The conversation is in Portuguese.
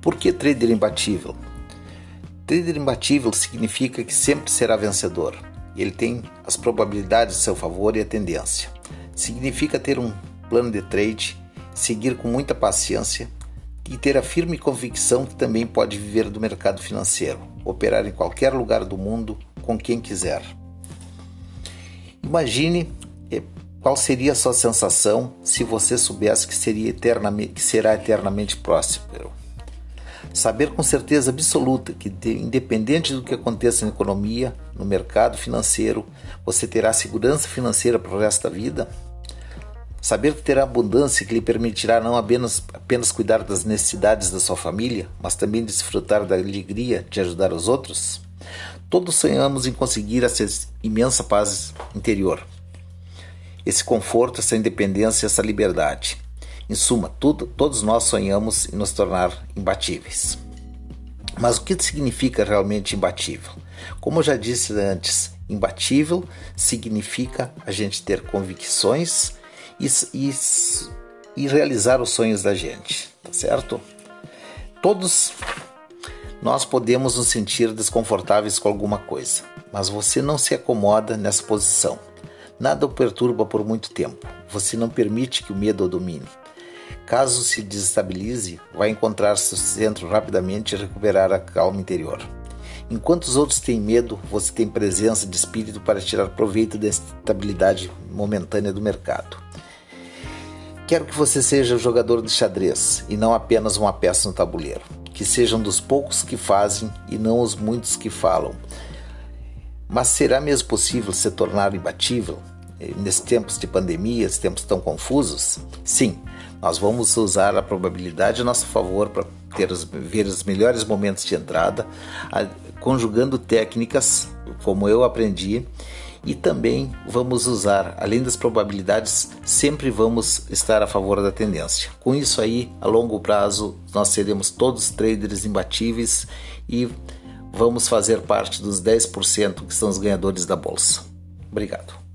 Por que trader imbatível? Trader imbatível significa que sempre será vencedor. Ele tem as probabilidades a seu favor e a tendência. Significa ter um plano de trade, seguir com muita paciência e ter a firme convicção que também pode viver do mercado financeiro, operar em qualquer lugar do mundo com quem quiser. Imagine eh, qual seria a sua sensação se você soubesse que, seria eternamente, que será eternamente próspero. Saber com certeza absoluta que, independente do que aconteça na economia, no mercado financeiro, você terá segurança financeira para o resto da vida? Saber que terá abundância que lhe permitirá não apenas, apenas cuidar das necessidades da sua família, mas também desfrutar da alegria de ajudar os outros? Todos sonhamos em conseguir essa imensa paz interior, esse conforto, essa independência, essa liberdade. Em suma, tudo, todos nós sonhamos em nos tornar imbatíveis. Mas o que significa realmente imbatível? Como eu já disse antes, imbatível significa a gente ter convicções e, e, e realizar os sonhos da gente, tá certo? Todos nós podemos nos sentir desconfortáveis com alguma coisa, mas você não se acomoda nessa posição. Nada o perturba por muito tempo. Você não permite que o medo o domine. Caso se desestabilize, vai encontrar seu centro rapidamente e recuperar a calma interior. Enquanto os outros têm medo, você tem presença de espírito para tirar proveito da estabilidade momentânea do mercado. Quero que você seja o jogador de xadrez e não apenas uma peça no tabuleiro. Que sejam dos poucos que fazem e não os muitos que falam. Mas será mesmo possível se tornar imbatível eh, nesses tempos de pandemia, esses tempos tão confusos? Sim, nós vamos usar a probabilidade a nosso favor para ter os, ver os melhores momentos de entrada, conjugando técnicas como eu aprendi e também vamos usar, além das probabilidades, sempre vamos estar a favor da tendência. Com isso aí, a longo prazo, nós seremos todos traders imbatíveis e vamos fazer parte dos 10% que são os ganhadores da bolsa. Obrigado.